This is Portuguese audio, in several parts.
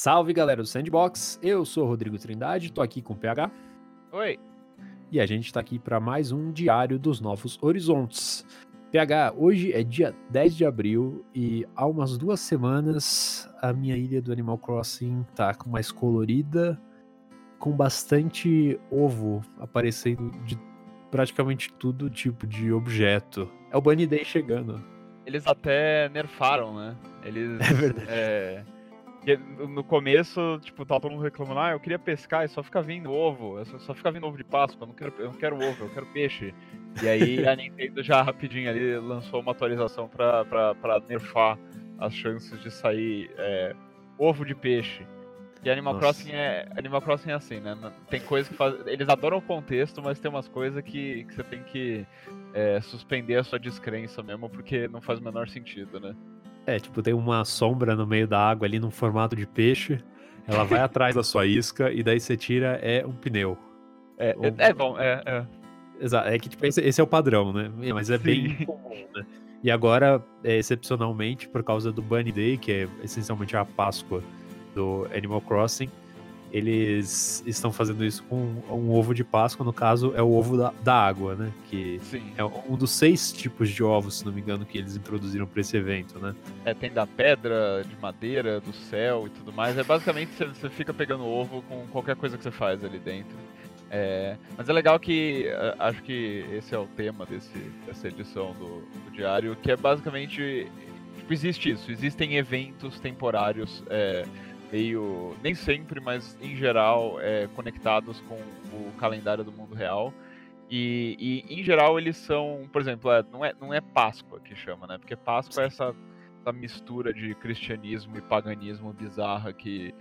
Salve galera do Sandbox, eu sou o Rodrigo Trindade, tô aqui com o PH. Oi. E a gente tá aqui para mais um Diário dos Novos Horizontes. PH, hoje é dia 10 de abril e há umas duas semanas a minha ilha do Animal Crossing tá mais colorida, com bastante ovo aparecendo de praticamente todo tipo de objeto. É o Bunny Day chegando. Eles até nerfaram, né? Eles. É verdade. É, no começo, tipo, tava todo mundo reclamando, ah, eu queria pescar e só fica vindo ovo, só, só fica vindo ovo de Páscoa, eu não quero, eu não quero ovo, eu quero peixe. E aí a Nintendo já rapidinho ali lançou uma atualização pra, pra, pra nerfar as chances de sair é, ovo de peixe. E Animal Nossa. Crossing é Animal Crossing é assim, né? Tem coisas que faz... eles adoram o contexto, mas tem umas coisas que, que você tem que é, suspender a sua descrença mesmo, porque não faz o menor sentido, né? É, tipo, tem uma sombra no meio da água ali num formato de peixe. Ela vai atrás da sua isca e daí você tira é um pneu. É, é, é, bom, é, é. Exato, é que tipo, esse, esse é o padrão, né? Mas é Sim. bem comum, né? E agora, é, excepcionalmente, por causa do Bunny Day, que é essencialmente a Páscoa do Animal Crossing, eles estão fazendo isso com um ovo de Páscoa, no caso é o ovo da, da água, né? Que Sim. é um dos seis tipos de ovos, se não me engano, que eles introduziram para esse evento, né? É, tem da pedra, de madeira, do céu e tudo mais. É basicamente você fica pegando ovo com qualquer coisa que você faz ali dentro. É, mas é legal que acho que esse é o tema desse, dessa edição do, do diário, que é basicamente tipo, existe isso, existem eventos temporários. É, meio, nem sempre, mas em geral, é, conectados com o calendário do mundo real. E, e em geral eles são, por exemplo, é, não, é, não é Páscoa que chama, né? Porque Páscoa é essa, essa mistura de cristianismo e paganismo bizarra que,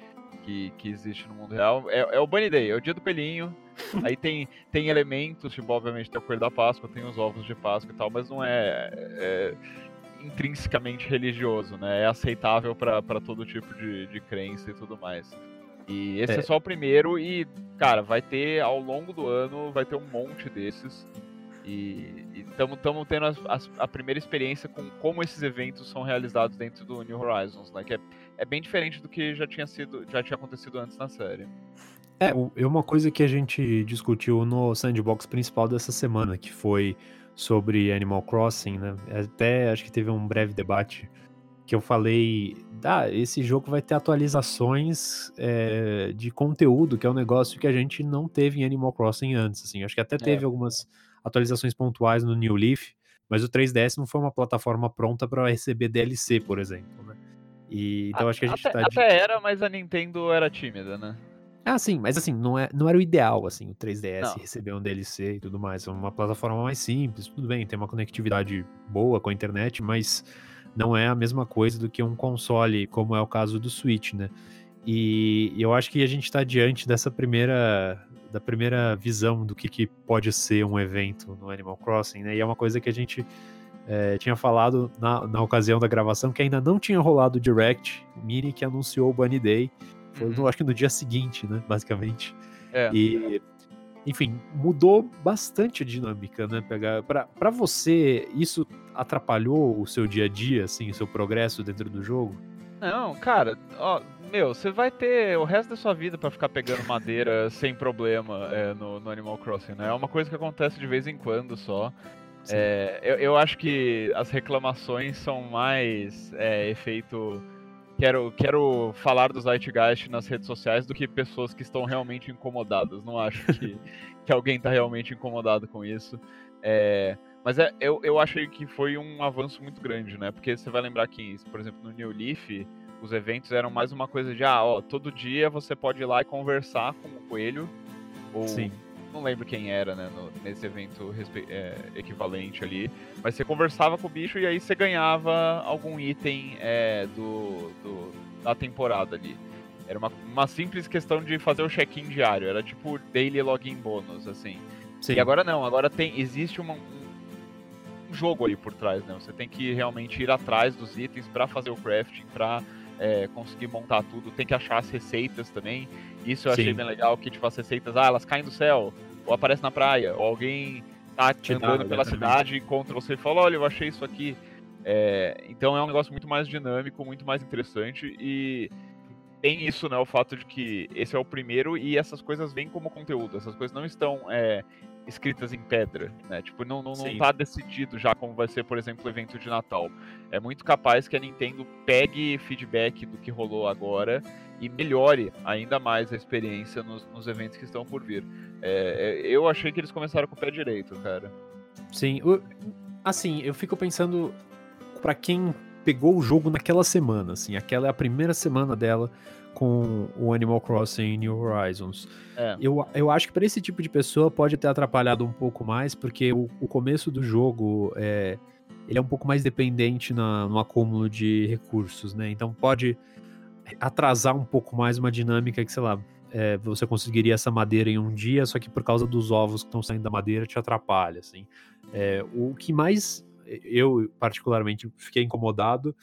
que, que, existe no mundo real. É, é, o Bunny Day, é o dia do pelinho. Aí tem, tem elementos, tipo, obviamente tem o coelho da Páscoa, tem os ovos de Páscoa e tal, mas não é, é intrinsecamente religioso, né? É aceitável para todo tipo de, de crença e tudo mais. E esse é. é. só o primeiro e, cara, vai ter ao longo do ano, vai ter um monte desses. E estamos tendo a, a, a, primeira experiência com como esses eventos são realizados dentro do New Horizons, né? Que é, é bem diferente do que já tinha sido, já tinha acontecido antes na série. É, é uma coisa que a gente discutiu no sandbox principal dessa semana, que foi sobre Animal Crossing, né? Até acho que teve um breve debate que eu falei, ah, esse jogo vai ter atualizações é, de conteúdo, que é um negócio que a gente não teve em Animal Crossing antes, assim. Acho que até teve é. algumas atualizações pontuais no New Leaf, mas o 3DS não foi uma plataforma pronta para receber DLC, por exemplo, né? E, então acho que a gente até, tá... Até era, mas a Nintendo era tímida, né? Ah, sim, mas assim, não, é, não era o ideal, assim, o 3DS não. receber um DLC e tudo mais. É uma plataforma mais simples, tudo bem, tem uma conectividade boa com a internet, mas não é a mesma coisa do que um console, como é o caso do Switch, né? E eu acho que a gente está diante dessa primeira da primeira visão do que, que pode ser um evento no Animal Crossing, né? E é uma coisa que a gente é, tinha falado na, na ocasião da gravação que ainda não tinha rolado o Direct Mini que anunciou o Bunny Day foi, uhum. acho que no dia seguinte, né? Basicamente. É. E, enfim, mudou bastante a dinâmica, né? Pegar para você isso atrapalhou o seu dia a dia, assim, o seu progresso dentro do jogo? Não, cara, ó, meu, você vai ter o resto da sua vida para ficar pegando madeira sem problema é, no, no, Animal Crossing, né? É uma coisa que acontece de vez em quando só. É, eu, eu, acho que as reclamações são mais é, efeito quero, quero falar do Zeitgeist nas redes sociais do que pessoas que estão realmente incomodadas. Não acho que, que alguém está realmente incomodado com isso. É, mas é, eu, eu achei que foi um avanço muito grande, né? Porque você vai lembrar que, por exemplo, no New Leaf, os eventos eram mais uma coisa de, ah, ó, todo dia você pode ir lá e conversar com o coelho. Ou Sim não lembro quem era, né, no, nesse evento é, equivalente ali, mas você conversava com o bicho e aí você ganhava algum item é, do, do, da temporada ali. Era uma, uma simples questão de fazer o check-in diário, era tipo daily login bônus, assim. Sim. E agora não, agora tem existe uma, um, jogo ali por trás, né? Você tem que realmente ir atrás dos itens para fazer o crafting, para é, conseguir montar tudo, tem que achar as receitas também. Isso eu achei Sim. bem legal, que tipo, as receitas, ah, elas caem do céu, ou aparecem na praia, ou alguém tá Te andando pela cidade e encontra você e fala, olha, eu achei isso aqui. É, então é um negócio muito mais dinâmico, muito mais interessante e tem isso, né? O fato de que esse é o primeiro e essas coisas vêm como conteúdo. Essas coisas não estão é, escritas em pedra, né? Tipo, não, não, não tá decidido já como vai ser, por exemplo, o evento de Natal. É muito capaz que a Nintendo pegue feedback do que rolou agora e melhore ainda mais a experiência nos, nos eventos que estão por vir. É, é eu achei que eles começaram com o pé direito, cara. Sim, assim, eu fico pensando para quem pegou o jogo naquela semana, assim, aquela é a primeira semana dela com o Animal Crossing New Horizons. É. Eu, eu acho que para esse tipo de pessoa pode ter atrapalhado um pouco mais, porque o, o começo do jogo é, ele é um pouco mais dependente na, no acúmulo de recursos, né? Então pode atrasar um pouco mais uma dinâmica que, sei lá, é, você conseguiria essa madeira em um dia, só que por causa dos ovos que estão saindo da madeira te atrapalha, assim. É, o que mais eu particularmente fiquei incomodado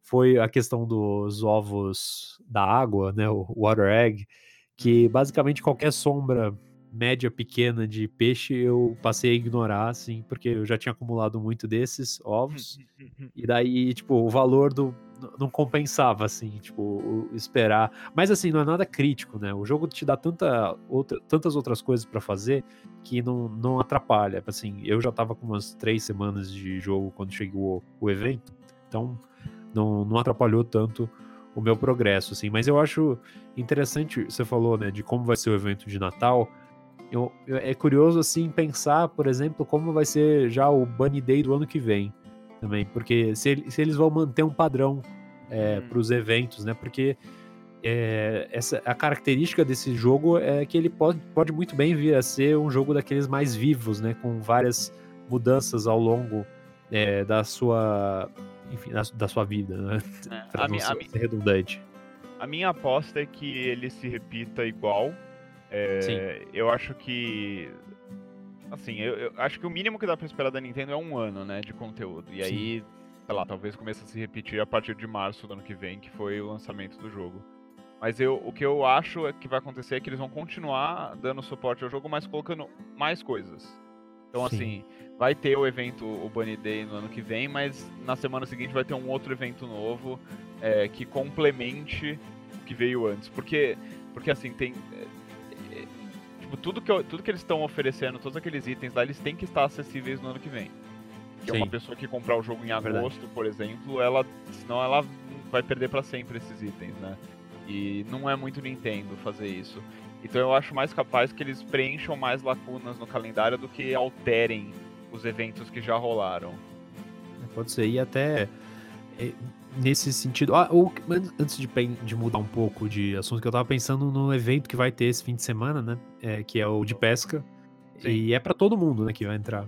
foi a questão dos ovos da água, né, o water egg, que basicamente qualquer sombra média pequena de peixe eu passei a ignorar, assim, porque eu já tinha acumulado muito desses ovos. e daí, tipo, o valor do não compensava, assim, tipo, esperar. Mas assim, não é nada crítico, né? O jogo te dá tanta outra, tantas outras coisas para fazer que não, não atrapalha. Assim, eu já tava com umas três semanas de jogo quando chegou o evento, então não, não atrapalhou tanto o meu progresso, assim. Mas eu acho interessante, você falou, né, de como vai ser o evento de Natal. Eu, eu, é curioso, assim, pensar, por exemplo, como vai ser já o Bunny Day do ano que vem também, porque se, se eles vão manter um padrão é, hum. para os eventos, né? Porque é, essa, a característica desse jogo é que ele pode, pode muito bem vir a ser um jogo daqueles mais vivos, né? Com várias mudanças ao longo é, da sua enfim, da, da sua vida, né? É, pra não ser, ser redundante. A minha aposta é que ele se repita igual. É, eu acho que Assim, eu, eu, acho que o mínimo que dá pra esperar da Nintendo é um ano, né, de conteúdo. E Sim. aí, sei lá, talvez comece a se repetir a partir de março do ano que vem, que foi o lançamento do jogo. Mas eu, o que eu acho é que vai acontecer é que eles vão continuar dando suporte ao jogo, mas colocando mais coisas. Então, Sim. assim, vai ter o evento, o Bunny Day no ano que vem, mas na semana seguinte vai ter um outro evento novo é, que complemente o que veio antes. Porque, porque assim, tem Tipo, tudo que, tudo que eles estão oferecendo, todos aqueles itens lá, eles têm que estar acessíveis no ano que vem. Que uma pessoa que comprar o jogo em agosto, Verdade. por exemplo, ela. Senão ela vai perder para sempre esses itens, né? E não é muito Nintendo fazer isso. Então eu acho mais capaz que eles preencham mais lacunas no calendário do que alterem os eventos que já rolaram. Pode ser, e até é, nesse sentido. Ah, ou, antes de, de, mudar um pouco de assunto, que eu tava pensando no evento que vai ter esse fim de semana, né? É, que é o de pesca. Sim. E é para todo mundo, né, que vai entrar.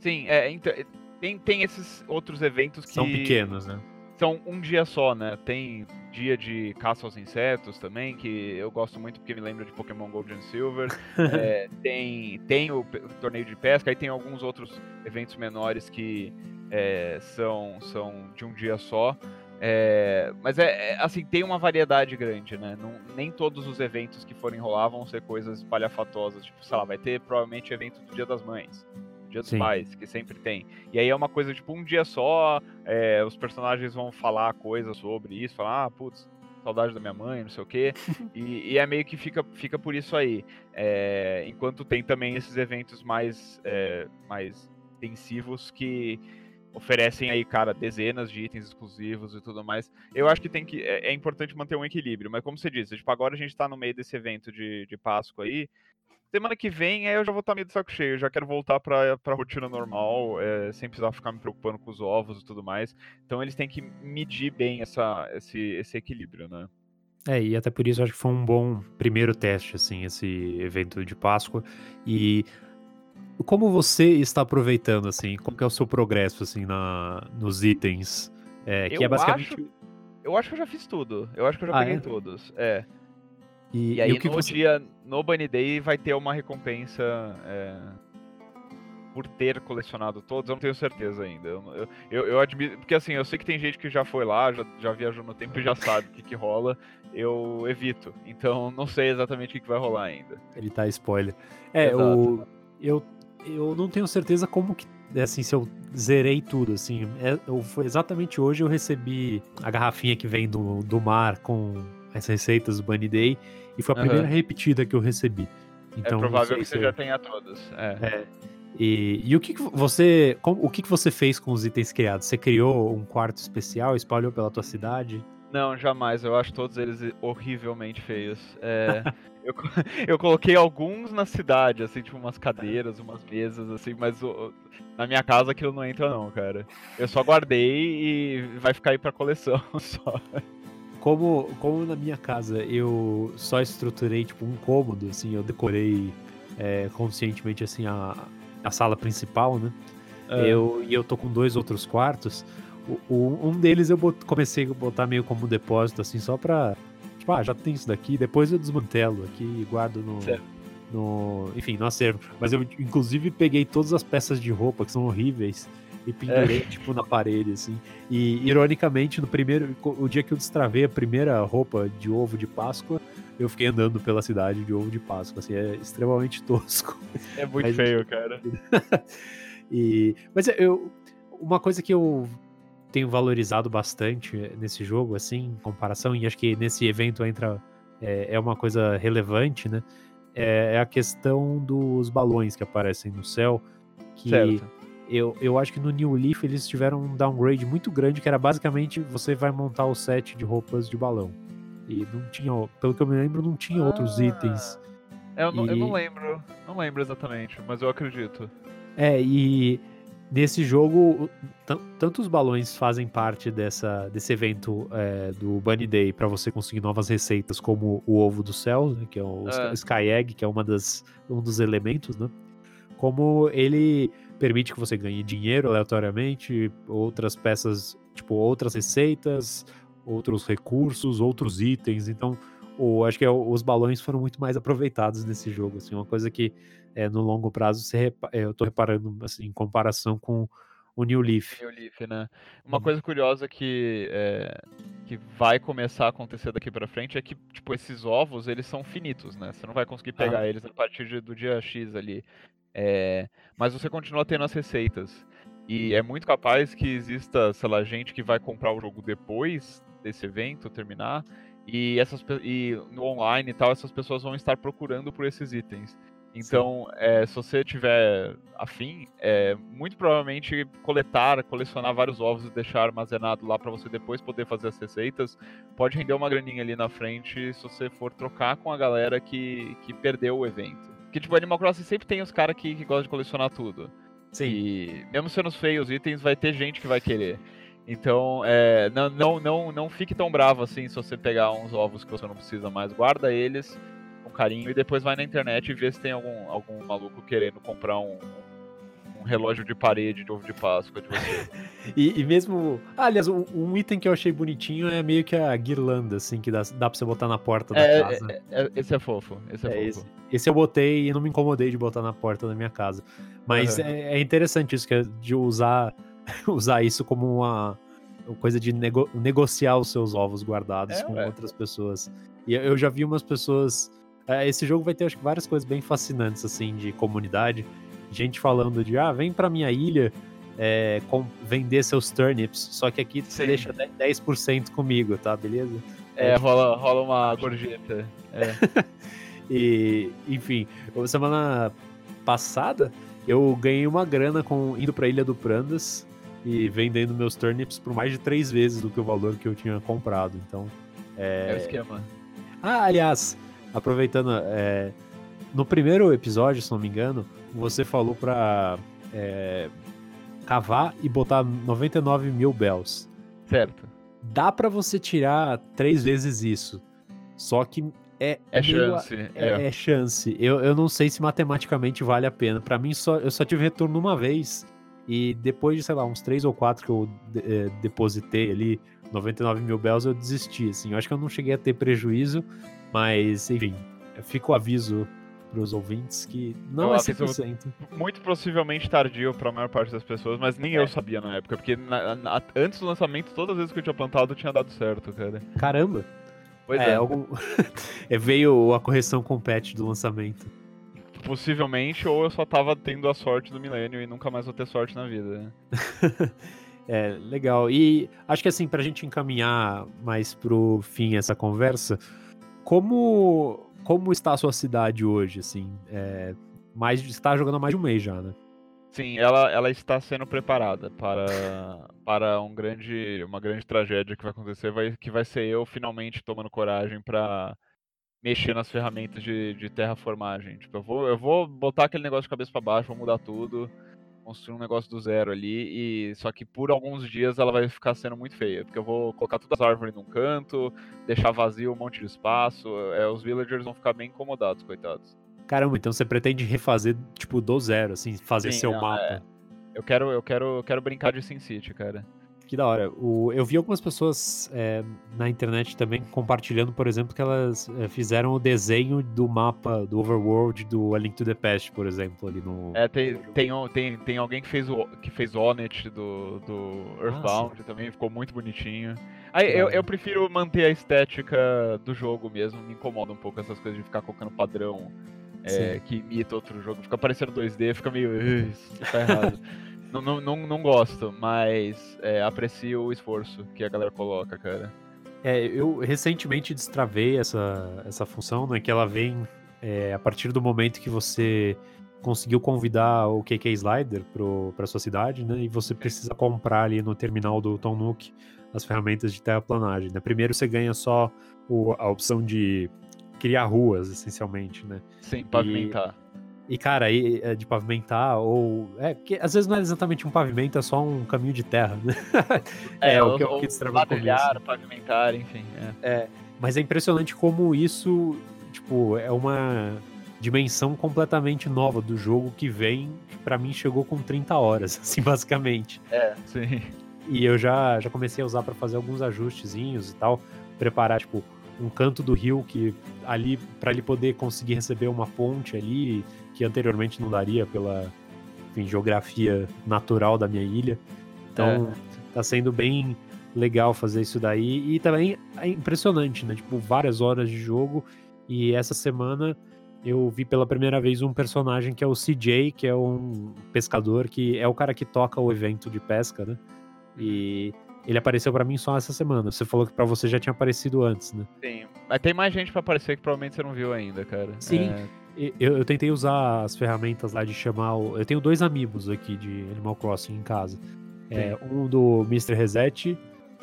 Sim, é, então, tem, tem esses outros eventos que. São pequenos, né? São um dia só, né? Tem dia de caça aos insetos também, que eu gosto muito porque me lembra de Pokémon Gold and Silver. é, tem, tem o, o torneio de pesca, aí tem alguns outros eventos menores que é, são, são de um dia só. É, mas é, é, assim, tem uma variedade grande, né? Não, nem todos os eventos que forem rolar vão ser coisas espalhafatosas. Tipo, sei lá, vai ter provavelmente evento do Dia das Mães, Dia dos Sim. Pais, que sempre tem. E aí é uma coisa, tipo, um dia só, é, os personagens vão falar coisas sobre isso, falar, ah, putz, saudade da minha mãe, não sei o quê. e, e, é meio que fica, fica por isso aí. É, enquanto tem também esses eventos mais, é, mais intensivos que oferecem aí, cara, dezenas de itens exclusivos e tudo mais. Eu acho que tem que. É, é, importante manter um equilíbrio, mas como você disse, tipo, agora a gente tá no meio desse evento de, de Páscoa aí. Semana que vem aí eu já vou estar tá meio de saco cheio, já quero voltar pra, pra rotina normal, é, sem precisar ficar me preocupando com os ovos e tudo mais. Então eles têm que medir bem essa, esse, esse equilíbrio, né? É, e até por isso acho que foi um bom primeiro teste, assim, esse evento de Páscoa. E como você está aproveitando, assim? Como que é o seu progresso, assim, na, nos itens? É, que eu é basicamente... Acho, eu acho que eu já fiz tudo. Eu acho que eu já ah, peguei é? todos. É. E, e aí, e no você... dia, no Bunny Day, vai ter uma recompensa é, por ter colecionado todos. Eu não tenho certeza ainda. Eu, eu, eu, admito... Porque, assim, eu sei que tem gente que já foi lá, já, já viajou no tempo e já sabe o que, que rola. Eu evito. Então, não sei exatamente o que, que vai rolar ainda. Ele tá spoiler. É, Exato. o... Eu eu não tenho certeza como que assim, se eu zerei tudo, assim, é, eu, foi exatamente hoje eu recebi a garrafinha que vem do, do mar com as receitas do Bunny Day e foi a primeira uhum. repetida que eu recebi. É então, é provável que você já tenha todas. É. é. E, e, o que, que você. Como, o que, que você fez com os itens criados? Você criou um quarto especial, espalhou pela tua cidade? Não, jamais. Eu acho todos eles horrivelmente feios. É, eu, eu coloquei alguns na cidade, assim, tipo umas cadeiras, umas mesas, assim, mas o, na minha casa aquilo não entra, não, cara. Eu só guardei e vai ficar aí pra coleção só. Como, como na minha casa eu só estruturei, tipo, um cômodo, assim, eu decorei é, conscientemente, assim, a, a sala principal, né? É. Eu, e eu tô com dois outros quartos. O, um deles eu bot, comecei a botar meio como depósito, assim, só pra. Tipo, ah, já tem isso daqui, depois eu desmantelo aqui e guardo no. no enfim, no acervo. Mas eu, inclusive, peguei todas as peças de roupa que são horríveis e pendurei, é. tipo, na parede, assim. E, ironicamente, no primeiro. O dia que eu destravei a primeira roupa de ovo de Páscoa, eu fiquei andando pela cidade de ovo de Páscoa, assim, é extremamente tosco. É muito mas, feio, cara. e, mas eu. Uma coisa que eu tenho valorizado bastante nesse jogo, assim, em comparação, e acho que nesse evento entra. É, é uma coisa relevante, né? É, é, a questão dos balões que aparecem no céu. Que certo. Eu, eu acho que no New Leaf eles tiveram um downgrade muito grande, que era basicamente você vai montar o set de roupas de balão. E não tinha, pelo que eu me lembro, não tinha ah, outros itens. Eu não, e... eu não lembro, não lembro exatamente, mas eu acredito. É, e Nesse jogo, tanto os balões fazem parte dessa, desse evento é, do Bunny Day para você conseguir novas receitas, como o ovo do céu, né, que é o é. Sky Egg, que é uma das, um dos elementos, né? Como ele permite que você ganhe dinheiro aleatoriamente, outras peças, tipo outras receitas, outros recursos, outros itens. Então, o, acho que é, os balões foram muito mais aproveitados nesse jogo. Assim, uma coisa que é, no longo prazo você é, eu estou reparando assim, em comparação com o New Leaf. New Leaf, né? Uma uhum. coisa curiosa que, é, que vai começar a acontecer daqui para frente é que tipo esses ovos eles são finitos, né? Você não vai conseguir pegar ah. eles a partir de, do dia X ali. É, mas você continua tendo as receitas. E é muito capaz que exista, sei lá, gente que vai comprar o jogo depois desse evento terminar e essas e no online e tal essas pessoas vão estar procurando por esses itens. Então, é, se você tiver afim, é, muito provavelmente coletar, colecionar vários ovos e deixar armazenado lá para você depois poder fazer as receitas, pode render uma graninha ali na frente se você for trocar com a galera que, que perdeu o evento. Que tipo, Animal Crossing sempre tem os caras que, que gostam de colecionar tudo. Sim. E mesmo sendo feios os itens, vai ter gente que vai querer. Então, é, não, não, não, não fique tão bravo assim se você pegar uns ovos que você não precisa mais. Guarda eles com carinho e depois vai na internet e vê se tem algum, algum maluco querendo comprar um, um relógio de parede de ovo de Páscoa de você. e, e, mesmo. Ah, aliás, um, um, item que eu achei bonitinho é meio que a guirlanda, assim, que dá, dá pra você botar na porta da é, casa. É, é, esse é fofo. Esse é, é fofo. Esse, esse, eu botei e não me incomodei de botar na porta da minha casa. Mas uhum. é, interessante isso, que é de usar, usar isso como uma coisa de nego, negociar os seus ovos guardados é, com outras pessoas. E eu já vi umas pessoas é, esse jogo vai ter, acho que, várias coisas bem fascinantes, assim, de comunidade. Gente falando de, ah, vem pra minha ilha é, com, vender seus turnips, só que aqui você deixa 10% comigo, tá? Beleza? É, rola, rola uma gorjeta. É. e, enfim, semana passada eu ganhei uma grana com indo pra Ilha do Prandas e vendendo meus turnips por mais de três vezes do que o valor que eu tinha comprado. Então. É, é o esquema. Ah, aliás, aproveitando, é, no primeiro episódio, se não me engano, você falou pra é, cavar e botar 99 mil bells. Certo. Dá para você tirar três vezes isso. Só que é, é chance. É, é. é, chance. Eu, eu não sei se matematicamente vale a pena. Para mim, só, eu só tive retorno uma vez. E depois de, sei lá, uns três ou quatro que eu é, depositei ali, 99 mil bells, eu desisti. Assim. Eu acho que eu não cheguei a ter prejuízo, mas, enfim, fica o aviso para os ouvintes que não eu é 100%. Muito possivelmente tardio para a maior parte das pessoas, mas nem é. eu sabia na época, porque na, na, antes do lançamento, todas as vezes que eu tinha plantado tinha dado certo, cara. Caramba! Pois é. é. Algum... é veio a correção com patch do lançamento. Possivelmente, ou eu só tava tendo a sorte do milênio e nunca mais vou ter sorte na vida. É, legal. E acho que assim, pra gente encaminhar mais pro fim essa conversa, como, como está a sua cidade hoje, assim? É, mais, está jogando há mais de um mês já, né? Sim, ela, ela está sendo preparada para, para um grande, uma grande tragédia que vai acontecer, vai, que vai ser eu finalmente tomando coragem para mexer nas ferramentas de, de terraformagem. Tipo, eu vou, eu vou botar aquele negócio de cabeça para baixo, vou mudar tudo, construir um negócio do zero ali, e só que por alguns dias ela vai ficar sendo muito feia, porque eu vou colocar todas as árvores num canto, deixar vazio um monte de espaço, é, os villagers vão ficar bem incomodados, coitados. Caramba, então você pretende refazer, tipo, do zero, assim, fazer Sim, seu não, mapa. É. Eu quero, eu quero, eu quero brincar de SimCity, cara. Que da hora. O, eu vi algumas pessoas é, na internet também compartilhando, por exemplo, que elas é, fizeram o desenho do mapa do Overworld do A Link to the Past, por exemplo, ali no. É, tem, tem, tem, tem alguém que fez o que fez Onet do, do Earthbound Nossa. também, ficou muito bonitinho. Aí, eu, eu prefiro manter a estética do jogo mesmo, me incomoda um pouco essas coisas de ficar colocando padrão é, que imita outro jogo. Fica parecendo 2D, fica meio. Isso tá errado. não, não, não, não, gosto, mas é, aprecio o esforço que a galera coloca, cara. É, eu recentemente destravei essa, essa função, né? Que ela vem é, a partir do momento que você conseguiu convidar o KK Slider para sua cidade, né? E você precisa comprar ali no terminal do Tom Nook as ferramentas de terraplanagem. Né? Primeiro você ganha só o, a opção de criar ruas, essencialmente, né? Sim, pavimentar. E, e cara, aí é de pavimentar, ou. É, porque às vezes não é exatamente um pavimento, é só um caminho de terra, né? É, é o que, ou, que destrava pavimentar, enfim. É. é. Mas é impressionante como isso, tipo, é uma dimensão completamente nova do jogo que vem, para mim chegou com 30 horas, assim, basicamente. É, sim. E eu já, já comecei a usar para fazer alguns ajustezinhos e tal, preparar, tipo, um canto do rio que ali para ele poder conseguir receber uma ponte ali que anteriormente não daria pela enfim, geografia natural da minha ilha. Então é. tá sendo bem legal fazer isso daí e também é impressionante, né? Tipo, várias horas de jogo e essa semana eu vi pela primeira vez um personagem que é o CJ, que é um pescador que é o cara que toca o evento de pesca, né? E ele apareceu para mim só essa semana. Você falou que para você já tinha aparecido antes, né? Sim. Mas tem mais gente para aparecer que provavelmente você não viu ainda, cara. Sim. É... Eu, eu, tentei usar as ferramentas lá de chamar. O... Eu tenho dois amigos aqui de Animal Crossing em casa. É, um do Mr. Reset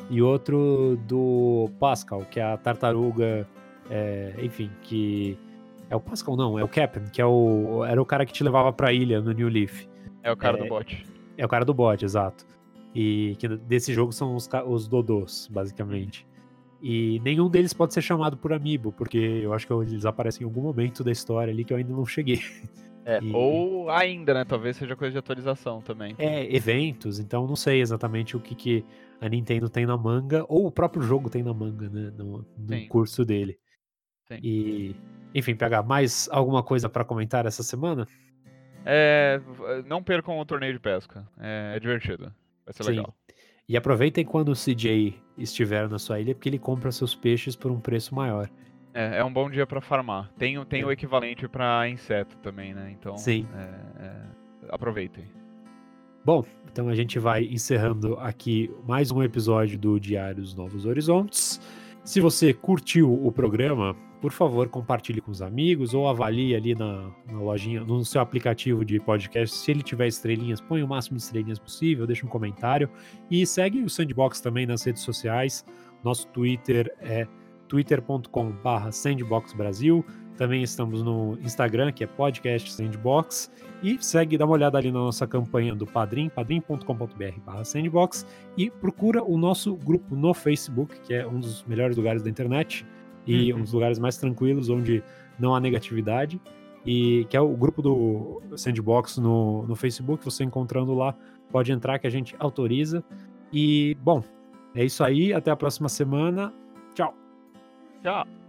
e outro do Pascal, que é a tartaruga. É, enfim, que. É o Pascal, não, é o Captain, que é o, era o cara que te levava pra ilha no New Leaf. É o cara é, do bot. É o cara do bot, exato. E que desse jogo são os, os Dodôs, basicamente. E nenhum deles pode ser chamado por Amiibo, porque eu acho que eles aparecem em algum momento da história ali que eu ainda não cheguei. É, e... ou ainda, né? Talvez seja coisa de atualização também. É, eventos, então não sei exatamente o que, que a Nintendo tem na manga, ou o próprio jogo tem na manga, né? No, no curso dele. Sim. E, enfim, pegar mais alguma coisa para comentar essa semana? É, não percam o torneio de pesca. É, é divertido. Vai ser Sim. legal. E aproveitem quando o CJ estiver na sua ilha, porque ele compra seus peixes por um preço maior. É, é um bom dia para farmar. Tem, tem é. o equivalente para inseto também, né? Então, Sim. É, é, aproveitem. Bom, então a gente vai encerrando aqui mais um episódio do Diário dos Novos Horizontes. Se você curtiu o programa, por favor, compartilhe com os amigos ou avalie ali na, na, lojinha, no seu aplicativo de podcast. Se ele tiver estrelinhas, põe o máximo de estrelinhas possível, deixa um comentário e segue o Sandbox também nas redes sociais. Nosso Twitter é twitter.com/sandboxbrasil. Também estamos no Instagram, que é podcast Sandbox. E segue, dá uma olhada ali na nossa campanha do Padrim, padrim.com.br/sandbox e procura o nosso grupo no Facebook, que é um dos melhores lugares da internet e uhum. um dos lugares mais tranquilos onde não há negatividade e que é o grupo do Sandbox no, no Facebook, você encontrando lá, pode entrar que a gente autoriza. E, bom, é isso aí, até a próxima semana. Tchau. Tchau.